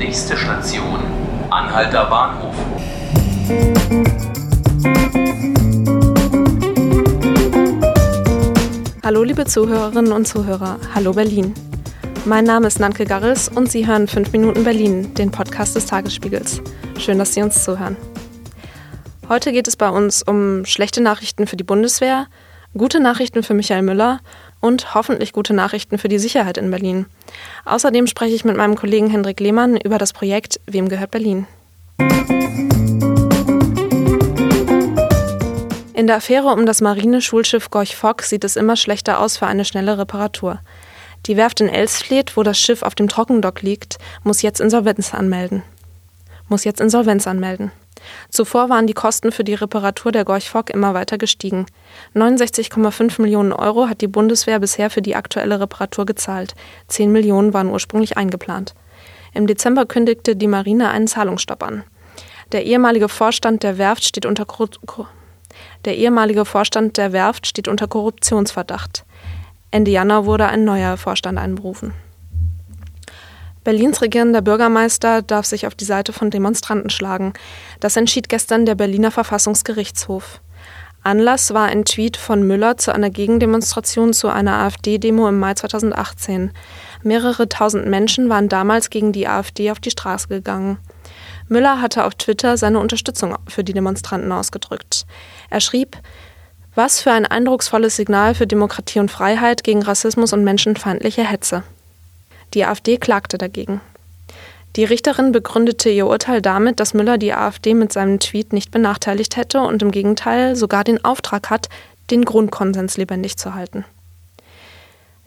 Nächste Station, Anhalter Bahnhof. Hallo liebe Zuhörerinnen und Zuhörer, hallo Berlin. Mein Name ist Nanke Garris und Sie hören 5 Minuten Berlin, den Podcast des Tagesspiegels. Schön, dass Sie uns zuhören. Heute geht es bei uns um schlechte Nachrichten für die Bundeswehr, gute Nachrichten für Michael Müller und hoffentlich gute Nachrichten für die Sicherheit in Berlin. Außerdem spreche ich mit meinem Kollegen Hendrik Lehmann über das Projekt Wem gehört Berlin? In der Affäre um das Marineschulschiff Gorch Fock sieht es immer schlechter aus für eine schnelle Reparatur. Die Werft in Elsfleth, wo das Schiff auf dem Trockendock liegt, muss jetzt Insolvenz anmelden. Muss jetzt Insolvenz anmelden. Zuvor waren die Kosten für die Reparatur der Gorch Fock immer weiter gestiegen. 69,5 Millionen Euro hat die Bundeswehr bisher für die aktuelle Reparatur gezahlt. 10 Millionen waren ursprünglich eingeplant. Im Dezember kündigte die Marine einen Zahlungsstopp an. Der ehemalige Vorstand der Werft steht unter, der ehemalige Vorstand der Werft steht unter Korruptionsverdacht. Ende Januar wurde ein neuer Vorstand einberufen. Berlins regierender Bürgermeister darf sich auf die Seite von Demonstranten schlagen. Das entschied gestern der Berliner Verfassungsgerichtshof. Anlass war ein Tweet von Müller zu einer Gegendemonstration zu einer AfD-Demo im Mai 2018. Mehrere tausend Menschen waren damals gegen die AfD auf die Straße gegangen. Müller hatte auf Twitter seine Unterstützung für die Demonstranten ausgedrückt. Er schrieb, was für ein eindrucksvolles Signal für Demokratie und Freiheit gegen Rassismus und menschenfeindliche Hetze. Die AfD klagte dagegen. Die Richterin begründete ihr Urteil damit, dass Müller die AfD mit seinem Tweet nicht benachteiligt hätte und im Gegenteil sogar den Auftrag hat, den Grundkonsens lebendig zu halten.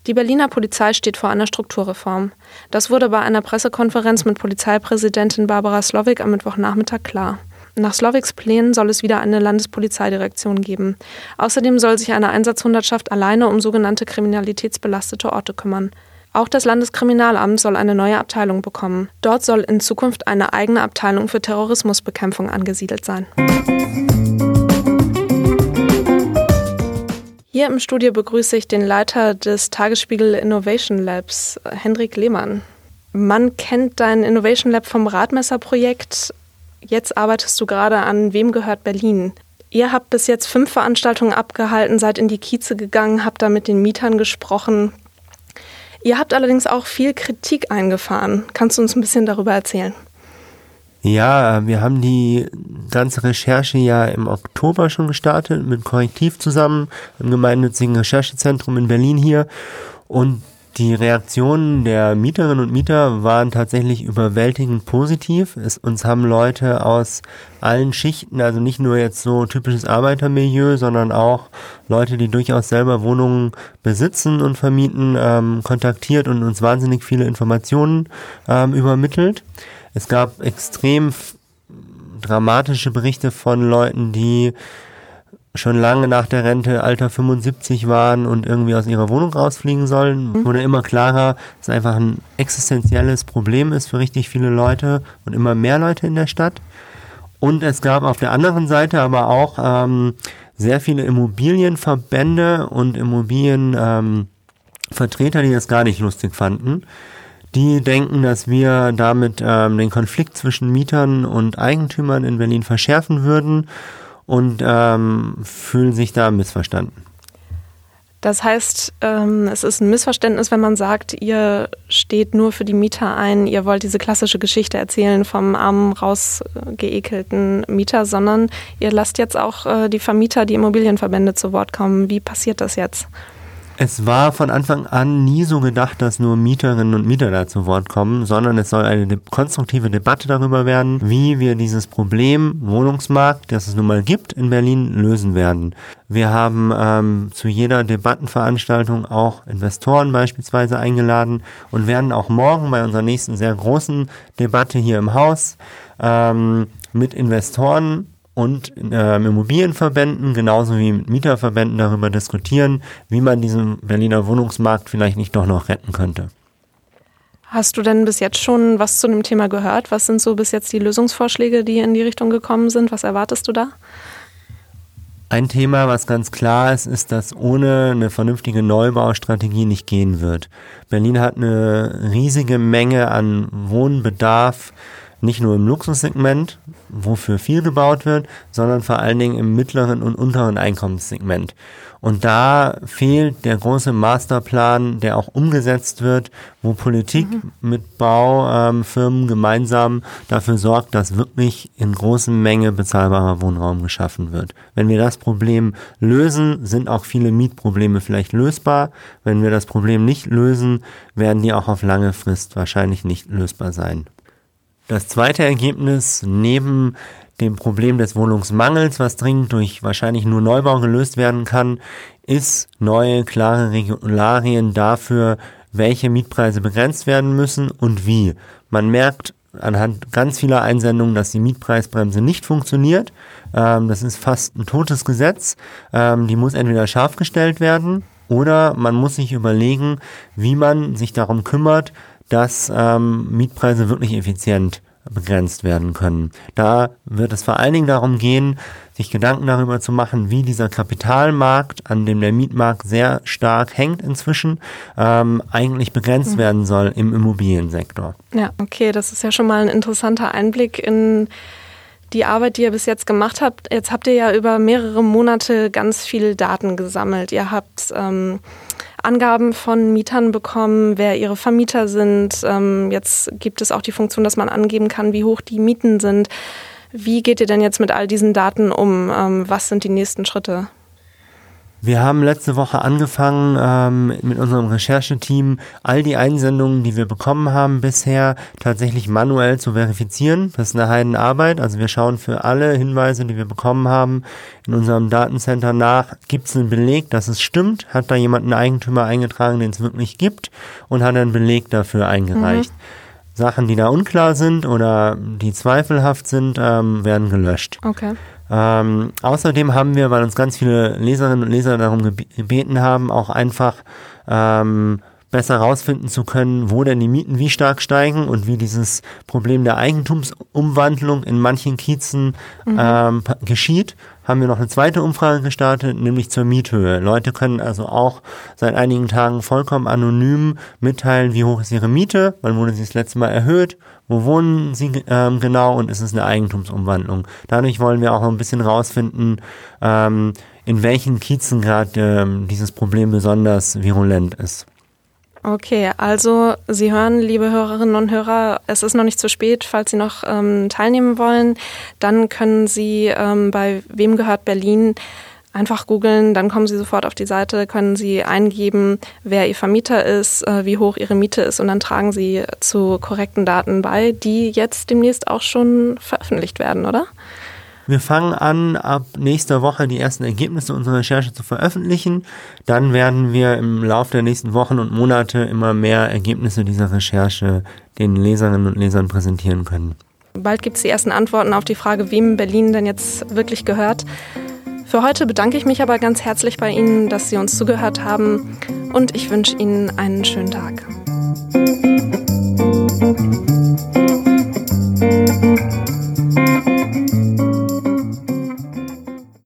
Die Berliner Polizei steht vor einer Strukturreform. Das wurde bei einer Pressekonferenz mit Polizeipräsidentin Barbara Slowik am Mittwochnachmittag klar. Nach Slowiks Plänen soll es wieder eine Landespolizeidirektion geben. Außerdem soll sich eine Einsatzhundertschaft alleine um sogenannte kriminalitätsbelastete Orte kümmern. Auch das Landeskriminalamt soll eine neue Abteilung bekommen. Dort soll in Zukunft eine eigene Abteilung für Terrorismusbekämpfung angesiedelt sein. Hier im Studio begrüße ich den Leiter des Tagesspiegel Innovation Labs, Hendrik Lehmann. Man kennt dein Innovation Lab vom Radmesser-Projekt. Jetzt arbeitest du gerade an Wem gehört Berlin? Ihr habt bis jetzt fünf Veranstaltungen abgehalten, seid in die Kieze gegangen, habt da mit den Mietern gesprochen. Ihr habt allerdings auch viel Kritik eingefahren. Kannst du uns ein bisschen darüber erzählen? Ja, wir haben die ganze Recherche ja im Oktober schon gestartet mit Korrektiv zusammen im gemeinnützigen Recherchezentrum in Berlin hier. Und die Reaktionen der Mieterinnen und Mieter waren tatsächlich überwältigend positiv. Es, uns haben Leute aus allen Schichten, also nicht nur jetzt so typisches Arbeitermilieu, sondern auch Leute, die durchaus selber Wohnungen besitzen und vermieten, ähm, kontaktiert und uns wahnsinnig viele Informationen ähm, übermittelt. Es gab extrem dramatische Berichte von Leuten, die schon lange nach der Rente Alter 75 waren und irgendwie aus ihrer Wohnung rausfliegen sollen, mhm. wurde immer klarer, dass es einfach ein existenzielles Problem ist für richtig viele Leute und immer mehr Leute in der Stadt. Und es gab auf der anderen Seite aber auch ähm, sehr viele Immobilienverbände und Immobilienvertreter, ähm, die das gar nicht lustig fanden. Die denken, dass wir damit ähm, den Konflikt zwischen Mietern und Eigentümern in Berlin verschärfen würden und ähm, fühlen sich da missverstanden. Das heißt, ähm, es ist ein Missverständnis, wenn man sagt, ihr steht nur für die Mieter ein, ihr wollt diese klassische Geschichte erzählen vom armen, rausgeekelten Mieter, sondern ihr lasst jetzt auch äh, die Vermieter, die Immobilienverbände zu Wort kommen. Wie passiert das jetzt? Es war von Anfang an nie so gedacht, dass nur Mieterinnen und Mieter da zu Wort kommen, sondern es soll eine konstruktive Debatte darüber werden, wie wir dieses Problem Wohnungsmarkt, das es nun mal gibt in Berlin, lösen werden. Wir haben ähm, zu jeder Debattenveranstaltung auch Investoren beispielsweise eingeladen und werden auch morgen bei unserer nächsten sehr großen Debatte hier im Haus ähm, mit Investoren und äh, Immobilienverbänden genauso wie mit Mieterverbänden darüber diskutieren, wie man diesen Berliner Wohnungsmarkt vielleicht nicht doch noch retten könnte. Hast du denn bis jetzt schon was zu dem Thema gehört? Was sind so bis jetzt die Lösungsvorschläge, die in die Richtung gekommen sind? Was erwartest du da? Ein Thema, was ganz klar ist, ist, dass ohne eine vernünftige Neubaustrategie nicht gehen wird. Berlin hat eine riesige Menge an Wohnbedarf, nicht nur im Luxussegment, wofür viel gebaut wird, sondern vor allen Dingen im mittleren und unteren Einkommenssegment. Und da fehlt der große Masterplan, der auch umgesetzt wird, wo Politik mhm. mit Baufirmen ähm, gemeinsam dafür sorgt, dass wirklich in großen Menge bezahlbarer Wohnraum geschaffen wird. Wenn wir das Problem lösen, sind auch viele Mietprobleme vielleicht lösbar. Wenn wir das Problem nicht lösen, werden die auch auf lange Frist wahrscheinlich nicht lösbar sein. Das zweite Ergebnis neben dem Problem des Wohnungsmangels, was dringend durch wahrscheinlich nur Neubau gelöst werden kann, ist neue, klare Regularien dafür, welche Mietpreise begrenzt werden müssen und wie. Man merkt anhand ganz vieler Einsendungen, dass die Mietpreisbremse nicht funktioniert. Ähm, das ist fast ein totes Gesetz. Ähm, die muss entweder scharf gestellt werden oder man muss sich überlegen, wie man sich darum kümmert, dass ähm, Mietpreise wirklich effizient begrenzt werden können. Da wird es vor allen Dingen darum gehen, sich Gedanken darüber zu machen, wie dieser Kapitalmarkt, an dem der Mietmarkt sehr stark hängt inzwischen, ähm, eigentlich begrenzt mhm. werden soll im Immobiliensektor. Ja, okay, das ist ja schon mal ein interessanter Einblick in die Arbeit, die ihr bis jetzt gemacht habt. Jetzt habt ihr ja über mehrere Monate ganz viel Daten gesammelt. Ihr habt ähm, Angaben von Mietern bekommen, wer ihre Vermieter sind. Ähm, jetzt gibt es auch die Funktion, dass man angeben kann, wie hoch die Mieten sind. Wie geht ihr denn jetzt mit all diesen Daten um? Ähm, was sind die nächsten Schritte? Wir haben letzte Woche angefangen, ähm, mit unserem Rechercheteam all die Einsendungen, die wir bekommen haben bisher, tatsächlich manuell zu verifizieren. Das ist eine Heidenarbeit. Also wir schauen für alle Hinweise, die wir bekommen haben, in unserem Datencenter nach, gibt es einen Beleg, dass es stimmt? Hat da jemand einen Eigentümer eingetragen, den es wirklich gibt? Und hat einen Beleg dafür eingereicht? Mhm. Sachen, die da unklar sind oder die zweifelhaft sind, ähm, werden gelöscht. Okay. Ähm, außerdem haben wir, weil uns ganz viele Leserinnen und Leser darum gebeten haben, auch einfach ähm, besser herausfinden zu können, wo denn die Mieten wie stark steigen und wie dieses Problem der Eigentumsumwandlung in manchen Kiezen mhm. ähm, geschieht, haben wir noch eine zweite Umfrage gestartet, nämlich zur Miethöhe. Leute können also auch seit einigen Tagen vollkommen anonym mitteilen, wie hoch ist ihre Miete, wann wurde sie das letzte Mal erhöht wo wohnen sie ähm, genau und ist es eine Eigentumsumwandlung. Dadurch wollen wir auch ein bisschen rausfinden, ähm, in welchen Kiezen gerade ähm, dieses Problem besonders virulent ist. Okay, also Sie hören, liebe Hörerinnen und Hörer, es ist noch nicht zu spät, falls Sie noch ähm, teilnehmen wollen. Dann können Sie ähm, bei Wem gehört Berlin Einfach googeln, dann kommen Sie sofort auf die Seite, können Sie eingeben, wer Ihr Vermieter ist, äh, wie hoch Ihre Miete ist und dann tragen Sie zu korrekten Daten bei, die jetzt demnächst auch schon veröffentlicht werden, oder? Wir fangen an, ab nächster Woche die ersten Ergebnisse unserer Recherche zu veröffentlichen. Dann werden wir im Laufe der nächsten Wochen und Monate immer mehr Ergebnisse dieser Recherche den Leserinnen und Lesern präsentieren können. Bald gibt es die ersten Antworten auf die Frage, wem Berlin denn jetzt wirklich gehört. Für heute bedanke ich mich aber ganz herzlich bei Ihnen, dass Sie uns zugehört haben und ich wünsche Ihnen einen schönen Tag.